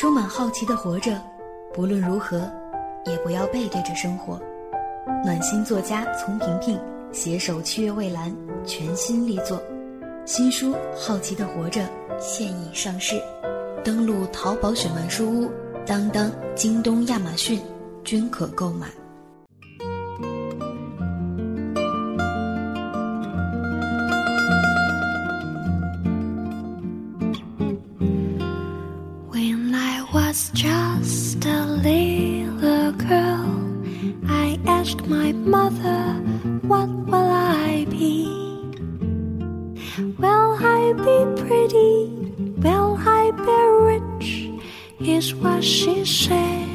充满好奇的活着，不论如何，也不要背对着生活。暖心作家丛萍萍携手七月蔚蓝全新力作，新书《好奇的活着》现已上市，登录淘宝雪漫书屋、当当、京东、亚马逊均可购买。Asked my mother, What will I be? Will I be pretty? Will I be rich? Is what she said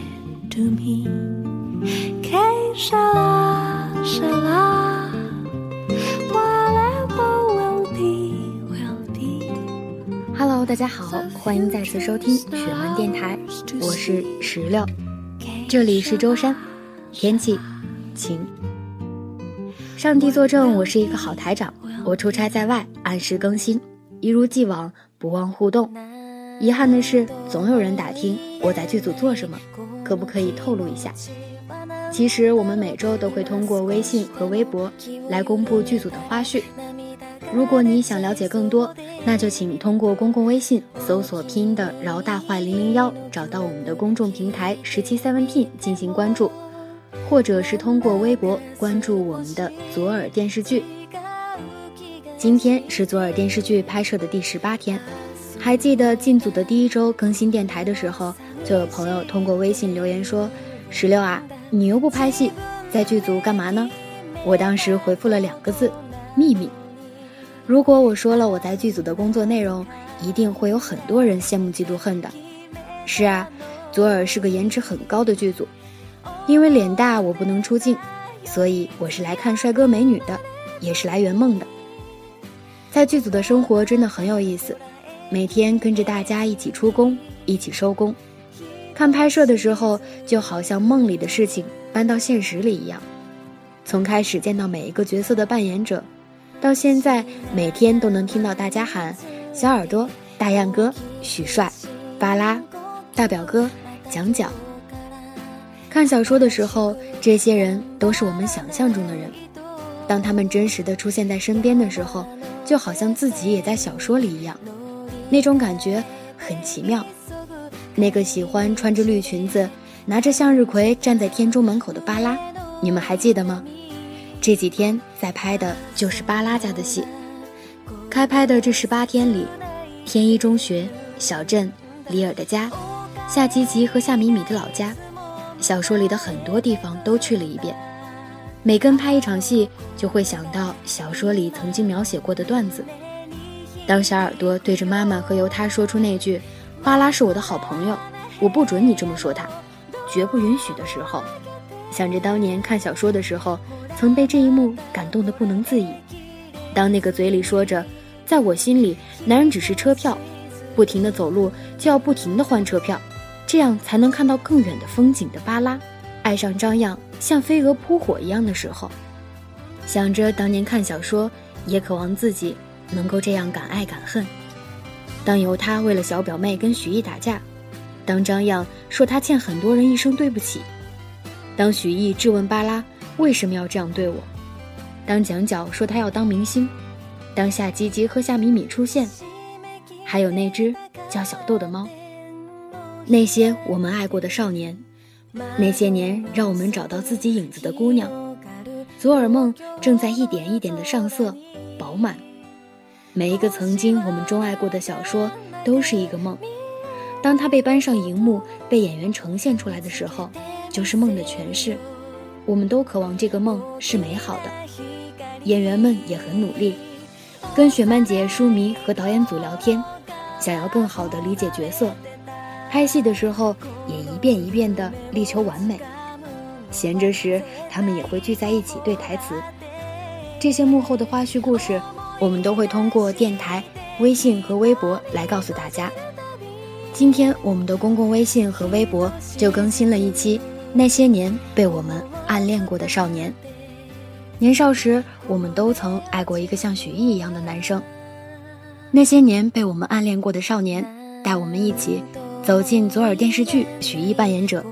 to me. Que sera, sera. Whatever will be, will be. Hello，大家好，欢迎再次收听雪漫电台，我是石榴，这里是舟山，天气晴。上帝作证，我是一个好台长，我出差在外，按时更新，一如既往，不忘互动。遗憾的是，总有人打听我在剧组做什么，可不可以透露一下？其实我们每周都会通过微信和微博来公布剧组的花絮。如果你想了解更多，那就请通过公共微信搜索拼音的“饶大坏零零幺”，找到我们的公众平台“十七 Seventeen” 进行关注，或者是通过微博关注我们的左耳电视剧。今天是左耳电视剧拍摄的第十八天，还记得进组的第一周更新电台的时候，就有朋友通过微信留言说：“石榴啊，你又不拍戏，在剧组干嘛呢？”我当时回复了两个字：秘密。如果我说了我在剧组的工作内容，一定会有很多人羡慕嫉妒恨的。是啊，左耳是个颜值很高的剧组，因为脸大我不能出镜，所以我是来看帅哥美女的，也是来圆梦的。在剧组的生活真的很有意思，每天跟着大家一起出工，一起收工。看拍摄的时候，就好像梦里的事情搬到现实里一样。从开始见到每一个角色的扮演者。到现在，每天都能听到大家喊“小耳朵”“大样哥”“许帅”“巴拉”“大表哥”“蒋蒋”。看小说的时候，这些人都是我们想象中的人。当他们真实的出现在身边的时候，就好像自己也在小说里一样，那种感觉很奇妙。那个喜欢穿着绿裙子、拿着向日葵站在天中门口的巴拉，你们还记得吗？这几天在拍的就是巴拉家的戏。开拍的这十八天里，天一中学、小镇、里尔的家、夏吉吉和夏米米的老家，小说里的很多地方都去了一遍。每跟拍一场戏，就会想到小说里曾经描写过的段子。当小耳朵对着妈妈和由他说出那句“巴拉是我的好朋友，我不准你这么说他，绝不允许”的时候，想着当年看小说的时候。曾被这一幕感动得不能自已。当那个嘴里说着“在我心里，男人只是车票，不停的走路就要不停的换车票，这样才能看到更远的风景”的巴拉，爱上张漾像飞蛾扑火一样的时候，想着当年看小说，也渴望自己能够这样敢爱敢恨。当由他为了小表妹跟许艺打架，当张漾说他欠很多人一声对不起，当许艺质问巴拉。为什么要这样对我？当蒋角说他要当明星，当夏吉吉和夏米米出现，还有那只叫小豆的猫，那些我们爱过的少年，那些年让我们找到自己影子的姑娘，左耳梦正在一点一点的上色，饱满。每一个曾经我们钟爱过的小说，都是一个梦。当它被搬上荧幕，被演员呈现出来的时候，就是梦的诠释。我们都渴望这个梦是美好的，演员们也很努力，跟雪漫姐、书迷和导演组聊天，想要更好的理解角色。拍戏的时候也一遍一遍的力求完美。闲着时，他们也会聚在一起对台词。这些幕后的花絮故事，我们都会通过电台、微信和微博来告诉大家。今天我们的公共微信和微博就更新了一期。那些年被我们暗恋过的少年，年少时我们都曾爱过一个像许艺一样的男生。那些年被我们暗恋过的少年，带我们一起走进左耳电视剧许一扮演者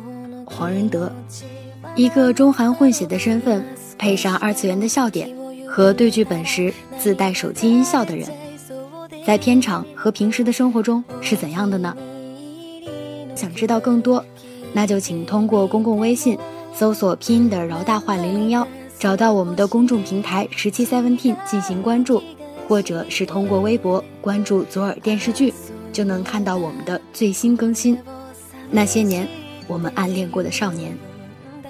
黄仁德，一个中韩混血的身份，配上二次元的笑点和对剧本时自带手机音效的人，在片场和平时的生活中是怎样的呢？想知道更多，那就请通过公共微信搜索拼音的饶大话零零幺，找到我们的公众平台十七 seventeen 进行关注，或者是通过微博关注左耳电视剧。就能看到我们的最新更新。那些年，我们暗恋过的少年。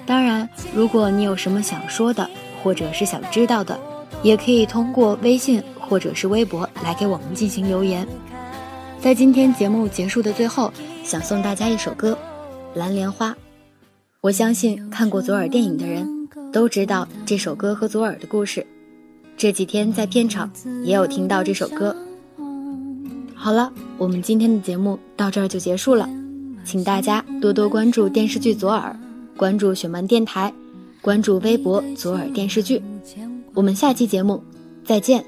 当然，如果你有什么想说的，或者是想知道的，也可以通过微信或者是微博来给我们进行留言。在今天节目结束的最后，想送大家一首歌《蓝莲花》。我相信看过左耳电影的人都知道这首歌和左耳的故事。这几天在片场也有听到这首歌。好了，我们今天的节目到这儿就结束了，请大家多多关注电视剧《左耳》，关注雪漫电台，关注微博《左耳电视剧》，我们下期节目再见。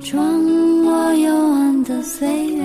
穿过幽暗的岁月，